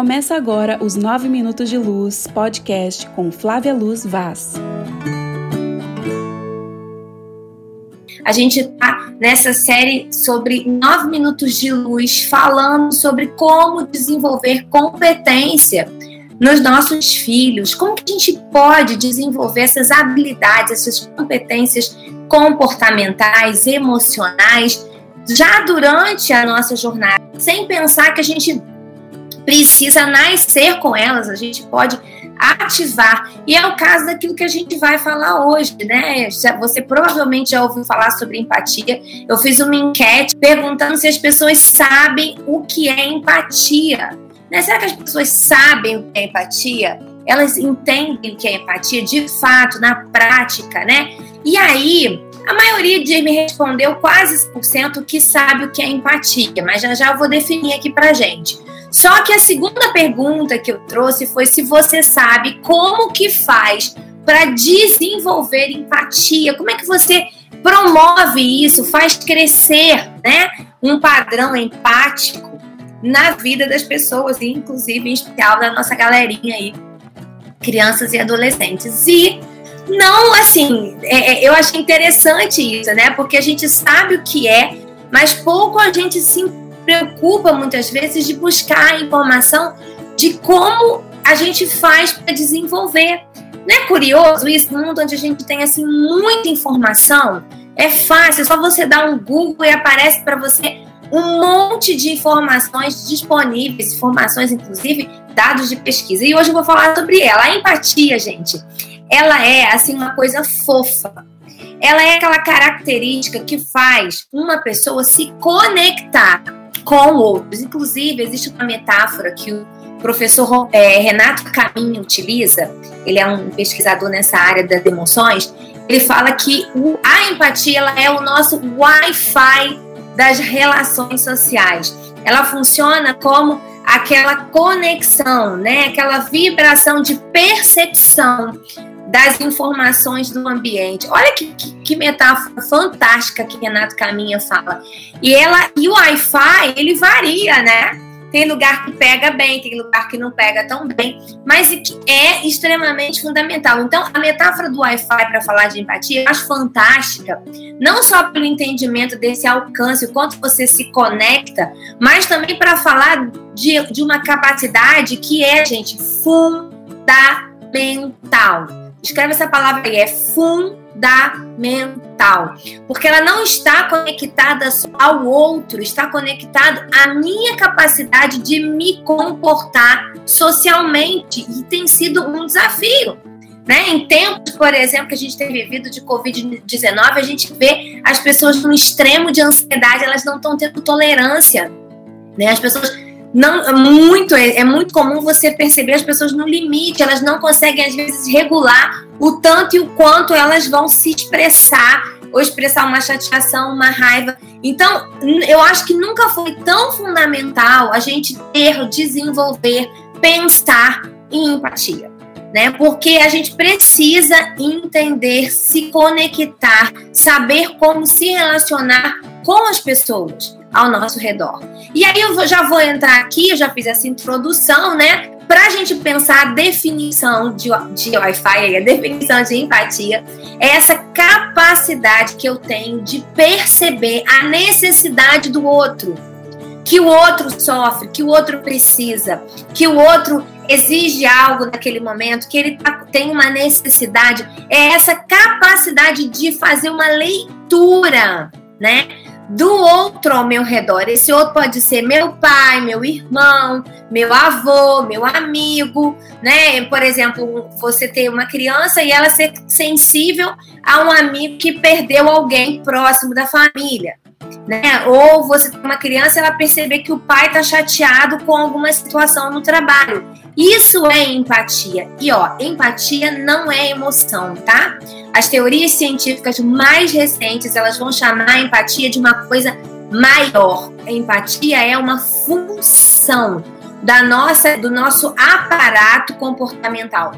Começa agora os 9 Minutos de Luz podcast com Flávia Luz Vaz. A gente está nessa série sobre 9 minutos de luz, falando sobre como desenvolver competência nos nossos filhos, como que a gente pode desenvolver essas habilidades, essas competências comportamentais, emocionais, já durante a nossa jornada, sem pensar que a gente precisa nascer com elas, a gente pode ativar. E é o caso daquilo que a gente vai falar hoje, né? Você provavelmente já ouviu falar sobre empatia. Eu fiz uma enquete perguntando se as pessoas sabem o que é empatia. Né? Será que as pessoas sabem o que é empatia? Elas entendem o que é empatia de fato, na prática, né? E aí, a maioria de me respondeu quase 100% que sabe o que é empatia, mas já já eu vou definir aqui pra gente. Só que a segunda pergunta que eu trouxe foi se você sabe como que faz para desenvolver empatia, como é que você promove isso, faz crescer, né, um padrão empático na vida das pessoas, inclusive em especial da nossa galerinha aí, crianças e adolescentes. E não, assim, é, é, eu achei interessante isso, né? Porque a gente sabe o que é, mas pouco a gente se preocupa muitas vezes de buscar informação de como a gente faz para desenvolver. Não é curioso isso? No mundo onde a gente tem assim muita informação, é fácil, é só você dar um Google e aparece para você um monte de informações disponíveis, informações inclusive dados de pesquisa. E hoje eu vou falar sobre ela, a empatia, gente. Ela é assim uma coisa fofa ela é aquela característica que faz uma pessoa se conectar com outros. Inclusive, existe uma metáfora que o professor é, Renato Caminho utiliza, ele é um pesquisador nessa área das emoções, ele fala que a empatia ela é o nosso Wi-Fi das relações sociais. Ela funciona como aquela conexão, né? aquela vibração de percepção das informações do ambiente. Olha que, que, que, metáfora fantástica que Renato Caminha fala. E ela e o Wi-Fi, ele varia, né? Tem lugar que pega bem, tem lugar que não pega tão bem, mas é extremamente fundamental. Então, a metáfora do Wi-Fi para falar de empatia eu acho fantástica, não só pelo entendimento desse alcance, o quanto você se conecta, mas também para falar de, de uma capacidade que é, gente, fundamental Escreve essa palavra aí, é fundamental. Porque ela não está conectada ao outro, está conectada à minha capacidade de me comportar socialmente. E tem sido um desafio. Né? Em tempos, por exemplo, que a gente tem vivido de Covid-19, a gente vê as pessoas no extremo de ansiedade, elas não estão tendo tolerância. Né? As pessoas não é muito é, é, muito comum você perceber as pessoas no limite, elas não conseguem às vezes regular o tanto e o quanto elas vão se expressar ou expressar uma chateação, uma raiva. Então, eu acho que nunca foi tão fundamental a gente ter, desenvolver, pensar em empatia, né? Porque a gente precisa entender, se conectar, saber como se relacionar com as pessoas ao nosso redor. E aí eu já vou entrar aqui, eu já fiz essa introdução, né? Para a gente pensar a definição de, de Wi-Fi, a definição de empatia, é essa capacidade que eu tenho de perceber a necessidade do outro, que o outro sofre, que o outro precisa, que o outro exige algo naquele momento, que ele tá, tem uma necessidade. É essa capacidade de fazer uma leitura, né? Do outro ao meu redor. Esse outro pode ser meu pai, meu irmão, meu avô, meu amigo, né? Por exemplo, você ter uma criança e ela ser sensível a um amigo que perdeu alguém próximo da família. Né? Ou você ter uma criança ela perceber que o pai está chateado com alguma situação no trabalho. Isso é empatia. E ó, empatia não é emoção, tá? As teorias científicas mais recentes, elas vão chamar a empatia de uma coisa maior. A empatia é uma função da nossa do nosso aparato comportamental.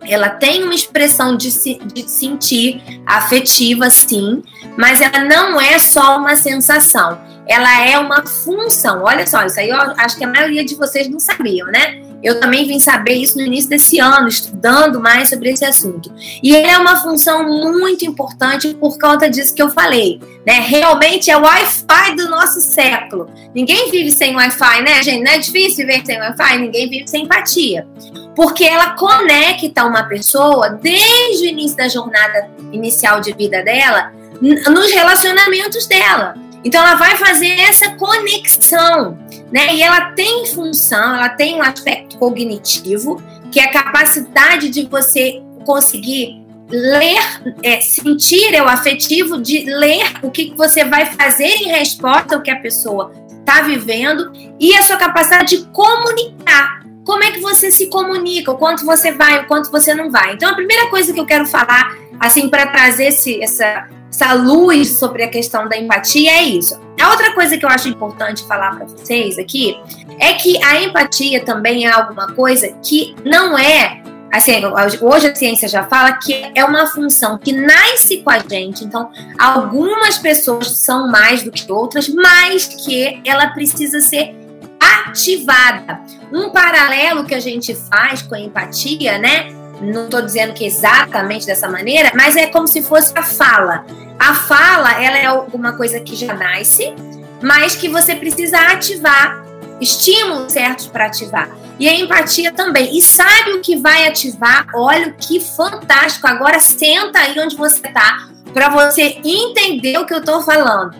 ela tem uma expressão de, se, de sentir afetiva, sim, mas ela não é só uma sensação, ela é uma função. Olha só, isso aí eu acho que a maioria de vocês não sabiam, né? Eu também vim saber isso no início desse ano, estudando mais sobre esse assunto. E ele é uma função muito importante por conta disso que eu falei. Né? Realmente é o Wi-Fi do nosso século. Ninguém vive sem Wi-Fi, né, gente? Não é difícil viver sem Wi-Fi? Ninguém vive sem empatia. Porque ela conecta uma pessoa desde o início da jornada inicial de vida dela nos relacionamentos dela. Então ela vai fazer essa conexão, né? E ela tem função, ela tem um aspecto cognitivo, que é a capacidade de você conseguir ler, é, sentir é o afetivo de ler o que você vai fazer em resposta ao que a pessoa está vivendo e a sua capacidade de comunicar. Como é que você se comunica, o quanto você vai, o quanto você não vai. Então, a primeira coisa que eu quero falar, assim, para trazer esse, essa, essa luz sobre a questão da empatia é isso. A outra coisa que eu acho importante falar para vocês aqui é que a empatia também é alguma coisa que não é assim, hoje a ciência já fala que é uma função que nasce com a gente, então algumas pessoas são mais do que outras, mas que ela precisa ser ativada. Um paralelo que a gente faz com a empatia, né? Não estou dizendo que exatamente dessa maneira, mas é como se fosse a fala. A fala, ela é alguma coisa que já nasce, mas que você precisa ativar estímulos certos para ativar. E a empatia também. E sabe o que vai ativar? Olha que fantástico. Agora senta aí onde você está para você entender o que eu estou falando.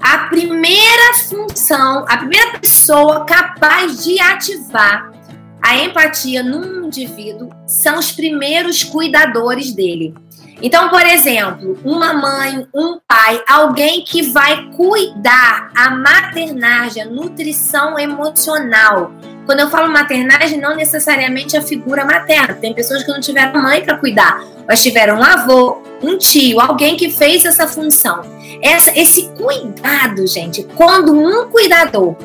A primeira função, a primeira pessoa capaz de ativar a empatia num indivíduo são os primeiros cuidadores dele. Então, por exemplo, uma mãe, um pai, alguém que vai cuidar a maternagem, a nutrição emocional. Quando eu falo maternagem, não necessariamente a figura materna. Tem pessoas que não tiveram mãe para cuidar, mas tiveram um avô, um tio, alguém que fez essa função. Essa, esse cuidado, gente, quando um cuidador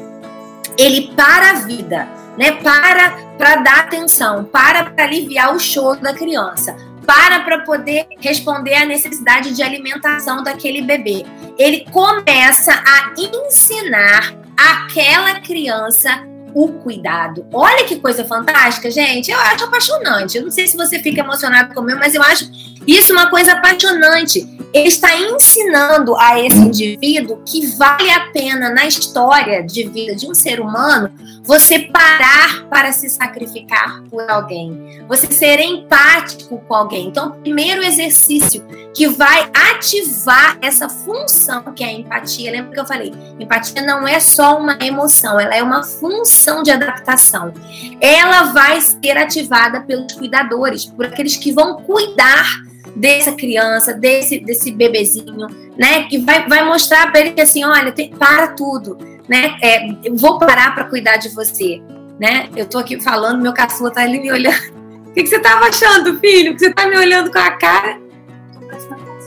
ele para a vida, né, para para dar atenção, para aliviar o choro da criança, para para poder responder à necessidade de alimentação daquele bebê. Ele começa a ensinar aquela criança o cuidado. Olha que coisa fantástica, gente. Eu acho apaixonante. Eu não sei se você fica emocionado comigo, mas eu acho isso uma coisa apaixonante. Ele está ensinando a esse indivíduo que vale a pena na história de vida de um ser humano você parar para se sacrificar por alguém, você ser empático com alguém. Então, o primeiro exercício que vai ativar essa função que é a empatia. Lembra que eu falei? Empatia não é só uma emoção, ela é uma função de adaptação. Ela vai ser ativada pelos cuidadores, por aqueles que vão cuidar dessa criança, desse, desse bebezinho, né? Que vai, vai mostrar para ele que assim, olha, tem, para tudo, né? É, eu vou parar para cuidar de você, né? Eu tô aqui falando, meu caçula tá ali me olhando. O que, que você tava achando, filho? Que você tá me olhando com a cara?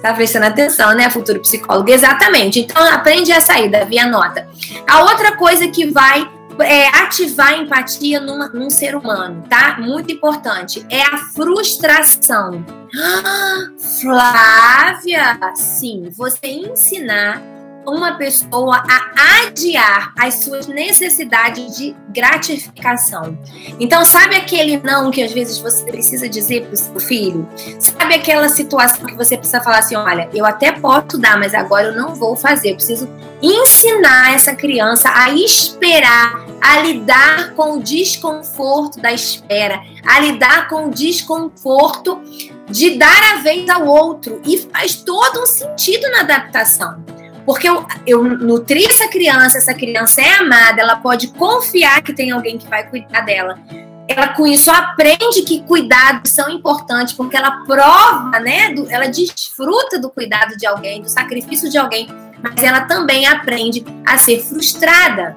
Tá prestando atenção, né, futuro psicólogo? Exatamente. Então, aprende a sair, Davi, anota. A outra coisa que vai é, ativar a empatia numa, num ser humano, tá? Muito importante. É a frustração. Ah, Flávia, sim, você ensinar uma pessoa a adiar as suas necessidades de gratificação. Então, sabe aquele não que às vezes você precisa dizer para o seu filho? Sabe aquela situação que você precisa falar assim: olha, eu até posso dar, mas agora eu não vou fazer. Eu preciso ensinar essa criança a esperar, a lidar com o desconforto da espera, a lidar com o desconforto de dar a vez ao outro. E faz todo um sentido na adaptação. Porque eu, eu nutri essa criança, essa criança é amada, ela pode confiar que tem alguém que vai cuidar dela. Ela com isso aprende que cuidados são importantes, porque ela prova, né? Do, ela desfruta do cuidado de alguém, do sacrifício de alguém, mas ela também aprende a ser frustrada.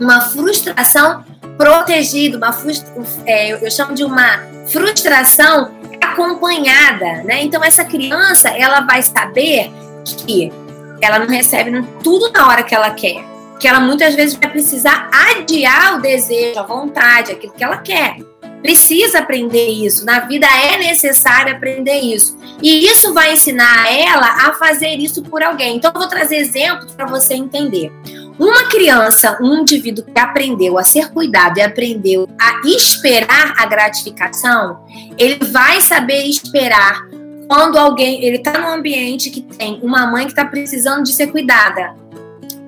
Uma frustração protegida, uma frustra, é, eu chamo de uma frustração acompanhada, né? Então essa criança ela vai saber que ela não recebe tudo na hora que ela quer. Que ela muitas vezes vai precisar adiar o desejo, a vontade, aquilo que ela quer. precisa aprender isso. Na vida é necessário aprender isso. E isso vai ensinar ela a fazer isso por alguém. Então, eu vou trazer exemplos para você entender. Uma criança, um indivíduo que aprendeu a ser cuidado e aprendeu a esperar a gratificação, ele vai saber esperar quando alguém, ele está num ambiente que tem uma mãe que está precisando de ser cuidada.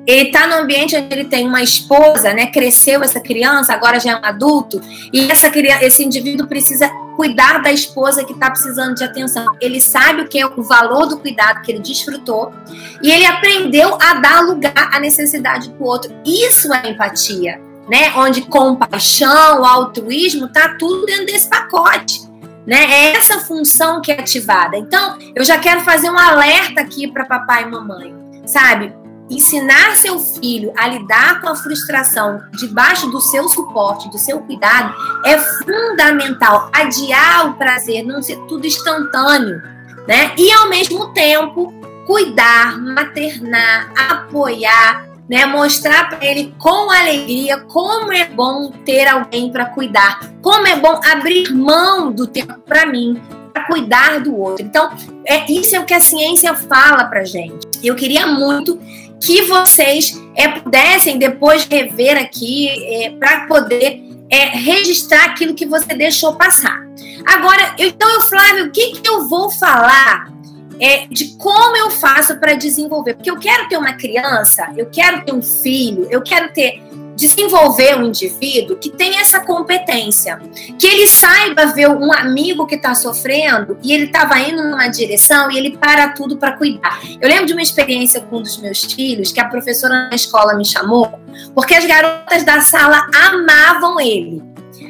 Ele está num ambiente onde ele tem uma esposa, né? Cresceu essa criança, agora já é um adulto, e essa criança, esse indivíduo precisa cuidar da esposa que está precisando de atenção. Ele sabe o que é o valor do cuidado que ele desfrutou e ele aprendeu a dar lugar à necessidade do outro. Isso é empatia, né? Onde compaixão, altruísmo, tá tudo dentro desse pacote. Né? É essa função que é ativada. Então, eu já quero fazer um alerta aqui para papai e mamãe, sabe? ensinar seu filho a lidar com a frustração debaixo do seu suporte, do seu cuidado, é fundamental. Adiar o prazer, não ser tudo instantâneo, né? E ao mesmo tempo, cuidar, maternar, apoiar, né? Mostrar para ele com alegria como é bom ter alguém para cuidar, como é bom abrir mão do tempo para mim, para cuidar do outro. Então, é isso é o que a ciência fala para gente. Eu queria muito que vocês é, pudessem depois rever aqui é, para poder é, registrar aquilo que você deixou passar. Agora, então, Flávio, o que, que eu vou falar é, de como eu faço para desenvolver? Porque eu quero ter uma criança, eu quero ter um filho, eu quero ter desenvolver um indivíduo que tem essa competência, que ele saiba ver um amigo que está sofrendo e ele estava indo numa direção e ele para tudo para cuidar. Eu lembro de uma experiência com um dos meus filhos que a professora na escola me chamou porque as garotas da sala amavam ele.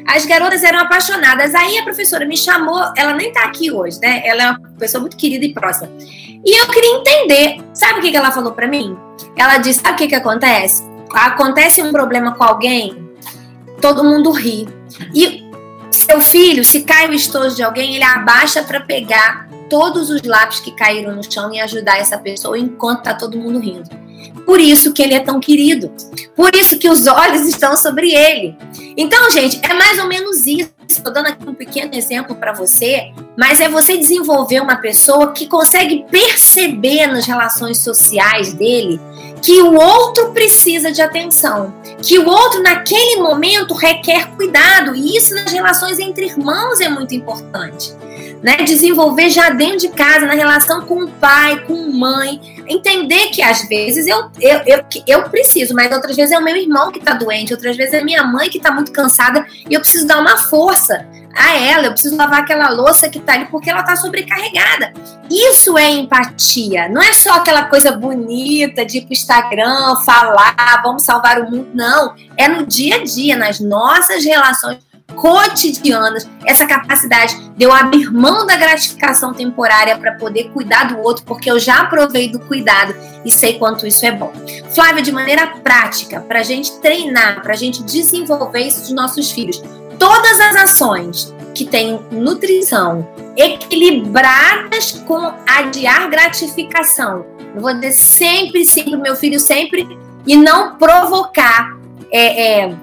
As garotas eram apaixonadas. Aí a professora me chamou, ela nem está aqui hoje, né? Ela é uma pessoa muito querida e próxima. E eu queria entender. Sabe o que ela falou para mim? Ela disse: Sabe o que, que acontece? acontece um problema com alguém, todo mundo ri. E seu filho, se cai o estojo de alguém, ele abaixa para pegar todos os lápis que caíram no chão e ajudar essa pessoa enquanto tá todo mundo rindo. Por isso que ele é tão querido. Por isso que os olhos estão sobre ele. Então, gente, é mais ou menos isso. Estou dando aqui um pequeno exemplo para você, mas é você desenvolver uma pessoa que consegue perceber nas relações sociais dele que o outro precisa de atenção, que o outro naquele momento requer cuidado, e isso nas relações entre irmãos é muito importante. Né? Desenvolver já dentro de casa, na relação com o pai, com mãe, entender que às vezes eu, eu, eu, eu preciso, mas outras vezes é o meu irmão que está doente, outras vezes é minha mãe que está muito cansada e eu preciso dar uma força a ela, eu preciso lavar aquela louça que tá ali porque ela tá sobrecarregada. Isso é empatia, não é só aquela coisa bonita de ir pro Instagram, falar, vamos salvar o mundo, não. É no dia a dia, nas nossas relações cotidianas, essa capacidade de eu abrir mão da gratificação temporária para poder cuidar do outro, porque eu já provei do cuidado e sei quanto isso é bom. Flávia, de maneira prática, para a gente treinar, para a gente desenvolver isso dos nossos filhos, todas as ações que têm nutrição equilibradas com adiar gratificação. Eu vou dizer sempre, sempre, meu filho sempre, e não provocar é, é,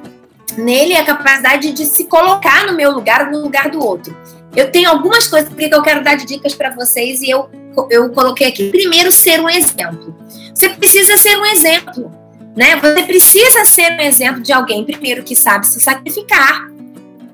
nele a capacidade de se colocar no meu lugar, no lugar do outro. Eu tenho algumas coisas que eu quero dar de dicas para vocês e eu, eu coloquei aqui. Primeiro, ser um exemplo. Você precisa ser um exemplo. Né? Você precisa ser um exemplo de alguém, primeiro, que sabe se sacrificar,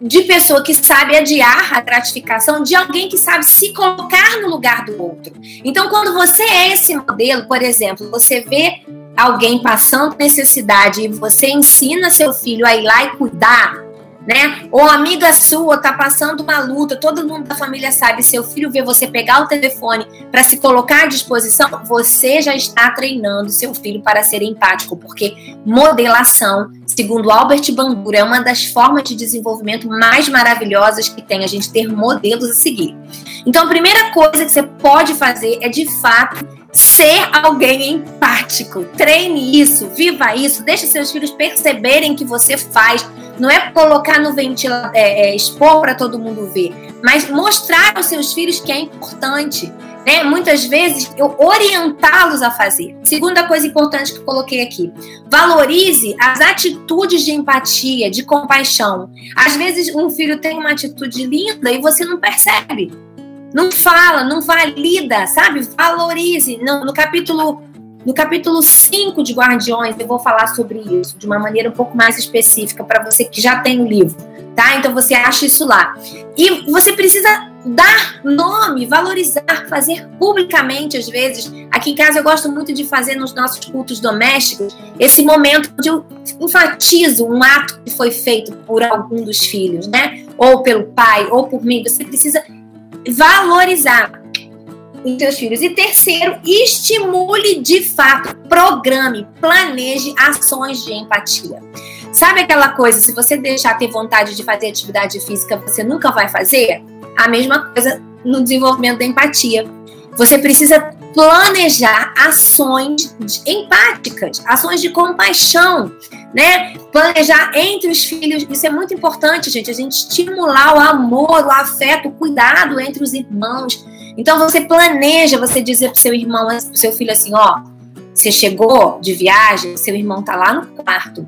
de pessoa que sabe adiar a gratificação, de alguém que sabe se colocar no lugar do outro. Então, quando você é esse modelo, por exemplo, você vê alguém passando necessidade e você ensina seu filho a ir lá e cuidar, né? Ou amiga sua tá passando uma luta, todo mundo da família sabe, seu filho vê você pegar o telefone para se colocar à disposição, você já está treinando seu filho para ser empático, porque modelação, segundo Albert Bandura, é uma das formas de desenvolvimento mais maravilhosas que tem a gente ter modelos a seguir. Então, a primeira coisa que você pode fazer é de fato ser alguém empático. Treine isso, viva isso, deixe seus filhos perceberem que você faz. Não é colocar no ventilador, é, é, expor para todo mundo ver, mas mostrar aos seus filhos que é importante, né? Muitas vezes eu orientá-los a fazer. Segunda coisa importante que eu coloquei aqui: valorize as atitudes de empatia, de compaixão. Às vezes um filho tem uma atitude linda e você não percebe. Não fala, não valida, sabe? Valorize. No, capítulo no capítulo 5 de Guardiões, eu vou falar sobre isso de uma maneira um pouco mais específica para você que já tem o livro, tá? Então você acha isso lá. E você precisa dar nome, valorizar, fazer publicamente às vezes. Aqui em casa eu gosto muito de fazer nos nossos cultos domésticos esse momento onde eu enfatizo um ato que foi feito por algum dos filhos, né? Ou pelo pai, ou por mim. Você precisa valorizar os seus filhos. E terceiro, estimule de fato, programe, planeje ações de empatia. Sabe aquela coisa, se você deixar ter vontade de fazer atividade física, você nunca vai fazer? A mesma coisa no desenvolvimento da empatia. Você precisa planejar ações empáticas, ações de compaixão, né? Planejar entre os filhos, isso é muito importante, gente. A gente estimular o amor, o afeto, o cuidado entre os irmãos. Então você planeja, você dizer pro seu irmão, pro seu filho assim, ó, você chegou de viagem, seu irmão tá lá no quarto.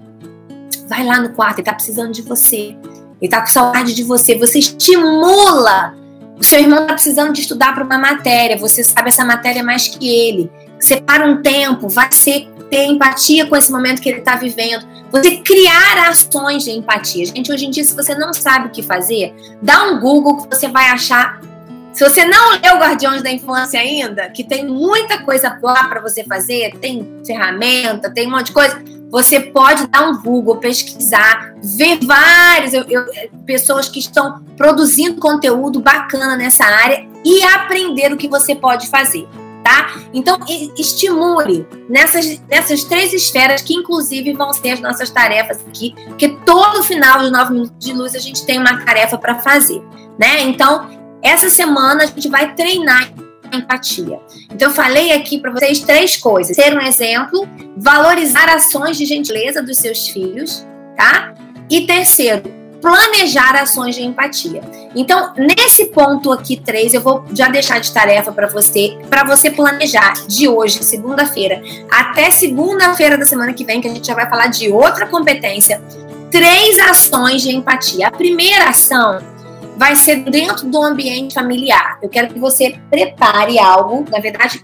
Vai lá no quarto, ele tá precisando de você. Ele tá com saudade de você. Você estimula. O seu irmão tá precisando de estudar para uma matéria. Você sabe essa matéria mais que ele. Separa um tempo, vai ser ter empatia com esse momento que ele está vivendo. Você criar ações de empatia. Gente, hoje em dia, se você não sabe o que fazer, dá um Google que você vai achar se você não leu Guardiões da Infância ainda, que tem muita coisa lá para você fazer, tem ferramenta, tem um monte de coisa, você pode dar um Google, pesquisar, ver várias eu, eu, pessoas que estão produzindo conteúdo bacana nessa área e aprender o que você pode fazer. Tá? Então, estimule nessas, nessas três esferas, que inclusive vão ser as nossas tarefas aqui, porque todo final de nove minutos de luz a gente tem uma tarefa para fazer. Né? Então, essa semana a gente vai treinar empatia. Então, eu falei aqui para vocês três coisas: ser um exemplo, valorizar ações de gentileza dos seus filhos, tá? E terceiro, planejar ações de empatia. Então, nesse ponto aqui, três, eu vou já deixar de tarefa para você, para você planejar de hoje, segunda-feira, até segunda-feira da semana que vem, que a gente já vai falar de outra competência, três ações de empatia. A primeira ação vai ser dentro do ambiente familiar. Eu quero que você prepare algo, na verdade,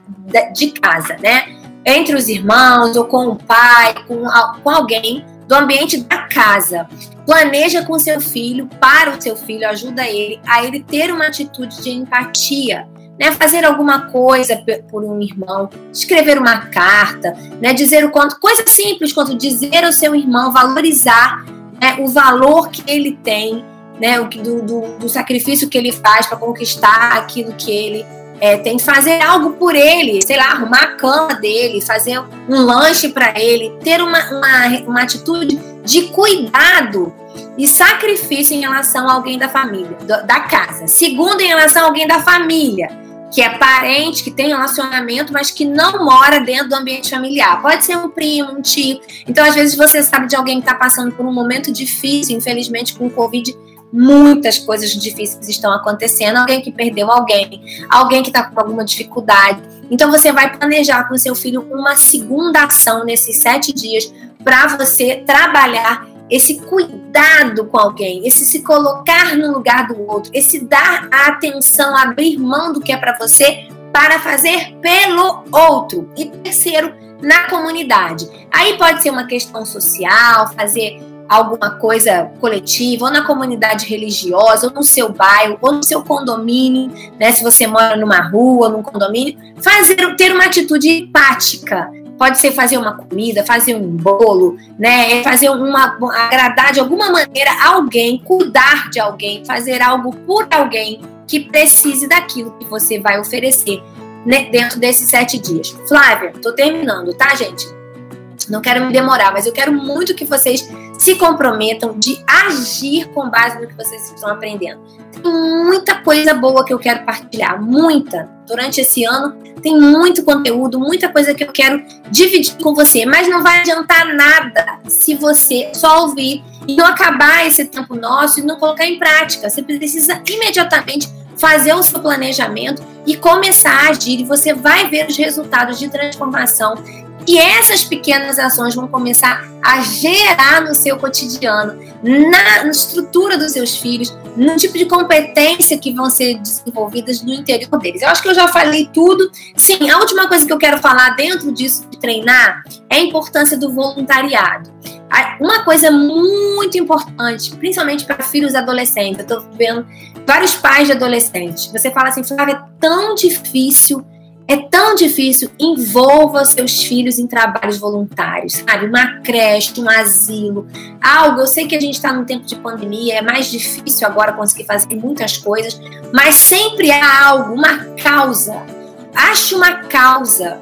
de casa, né? Entre os irmãos, ou com o pai, com, com alguém do ambiente da casa. Planeja com seu filho, para o seu filho, ajuda ele a ele ter uma atitude de empatia. Né, fazer alguma coisa por um irmão, escrever uma carta, né, dizer o quanto, coisa simples quanto dizer ao seu irmão, valorizar né, o valor que ele tem, né, o do, do, do sacrifício que ele faz para conquistar aquilo que ele é, tem que fazer algo por ele, sei lá, arrumar a cama dele, fazer um lanche para ele, ter uma, uma, uma atitude de cuidado e sacrifício em relação a alguém da família, da casa. Segundo, em relação a alguém da família, que é parente, que tem relacionamento, mas que não mora dentro do ambiente familiar. Pode ser um primo, um tio. Então, às vezes, você sabe de alguém que está passando por um momento difícil, infelizmente, com o Covid muitas coisas difíceis estão acontecendo, alguém que perdeu alguém, alguém que está com alguma dificuldade. Então você vai planejar com seu filho uma segunda ação nesses sete dias para você trabalhar esse cuidado com alguém, esse se colocar no lugar do outro, esse dar atenção, abrir mão do que é para você para fazer pelo outro. E terceiro, na comunidade. Aí pode ser uma questão social, fazer alguma coisa coletiva, ou na comunidade religiosa, ou no seu bairro, ou no seu condomínio, né? Se você mora numa rua, num condomínio, fazer ter uma atitude empática. Pode ser fazer uma comida, fazer um bolo, né? É fazer uma agradar de alguma maneira alguém, cuidar de alguém, fazer algo por alguém que precise daquilo que você vai oferecer né, dentro desses sete dias. Flávia, tô terminando, tá, gente? Não quero me demorar, mas eu quero muito que vocês se comprometam de agir com base no que vocês estão aprendendo. Tem muita coisa boa que eu quero partilhar, muita. Durante esse ano tem muito conteúdo, muita coisa que eu quero dividir com você, mas não vai adiantar nada se você só ouvir e não acabar esse tempo nosso e não colocar em prática. Você precisa imediatamente fazer o seu planejamento e começar a agir. E você vai ver os resultados de transformação. E essas pequenas ações vão começar a gerar no seu cotidiano, na, na estrutura dos seus filhos, no tipo de competência que vão ser desenvolvidas no interior deles. Eu acho que eu já falei tudo. Sim, a última coisa que eu quero falar dentro disso de treinar é a importância do voluntariado. Uma coisa muito importante, principalmente para filhos adolescentes, eu estou vendo vários pais de adolescentes. Você fala assim, Flávia, é tão difícil é tão difícil, envolva seus filhos em trabalhos voluntários, sabe? Uma creche, um asilo, algo. Eu sei que a gente está num tempo de pandemia, é mais difícil agora conseguir fazer muitas coisas, mas sempre há algo, uma causa. Ache uma causa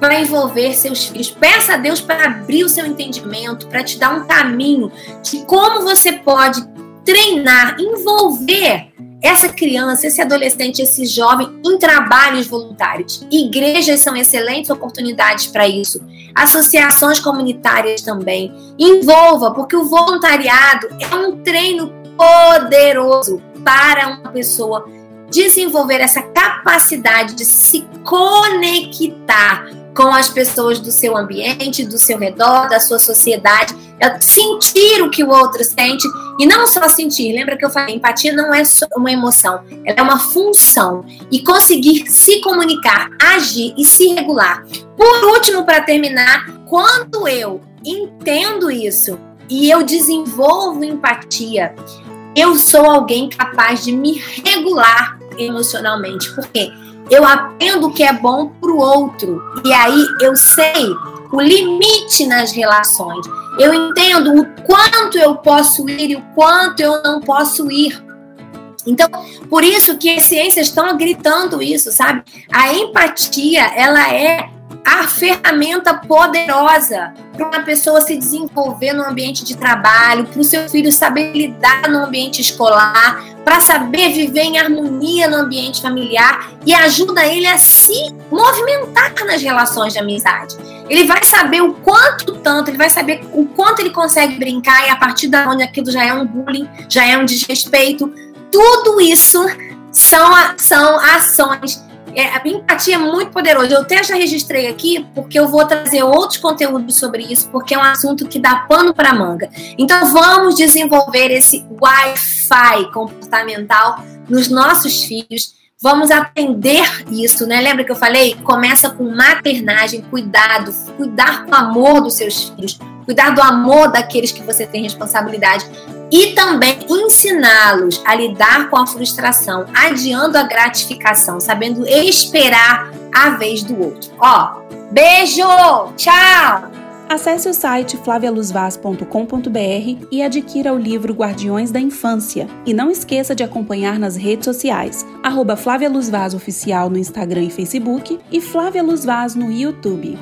para envolver seus filhos. Peça a Deus para abrir o seu entendimento, para te dar um caminho de como você pode treinar, envolver essa criança, esse adolescente, esse jovem em trabalhos voluntários. Igrejas são excelentes oportunidades para isso. Associações comunitárias também. Envolva, porque o voluntariado é um treino poderoso para uma pessoa desenvolver essa capacidade de se conectar com as pessoas do seu ambiente, do seu redor, da sua sociedade, é sentir o que o outro sente e não só sentir. Lembra que eu falei, empatia não é só uma emoção, ela é uma função e conseguir se comunicar, agir e se regular. Por último, para terminar, quando eu entendo isso e eu desenvolvo empatia, eu sou alguém capaz de me regular emocionalmente. Por quê? Eu aprendo o que é bom para o outro. E aí eu sei o limite nas relações. Eu entendo o quanto eu posso ir e o quanto eu não posso ir. Então, por isso que as ciências estão gritando isso, sabe? A empatia, ela é a ferramenta poderosa para uma pessoa se desenvolver no ambiente de trabalho, para o seu filho saber lidar no ambiente escolar, para saber viver em harmonia no ambiente familiar e ajuda ele a se movimentar nas relações de amizade. Ele vai saber o quanto tanto, ele vai saber o quanto ele consegue brincar e a partir da onde aquilo já é um bullying, já é um desrespeito. Tudo isso são, são ações é, a empatia é muito poderosa. Eu até já registrei aqui, porque eu vou trazer outros conteúdos sobre isso, porque é um assunto que dá pano para manga. Então, vamos desenvolver esse Wi-Fi comportamental nos nossos filhos. Vamos aprender isso, né? Lembra que eu falei? Começa com maternagem, cuidado, cuidar com amor dos seus filhos, cuidar do amor daqueles que você tem responsabilidade e também ensiná-los a lidar com a frustração, adiando a gratificação, sabendo esperar a vez do outro. Ó, beijo, tchau! Acesse o site flavialuzvaz.com.br e adquira o livro Guardiões da Infância. E não esqueça de acompanhar nas redes sociais, arroba Flávia Luz Vaz Oficial no Instagram e Facebook e Flávia Luz Vaz no YouTube.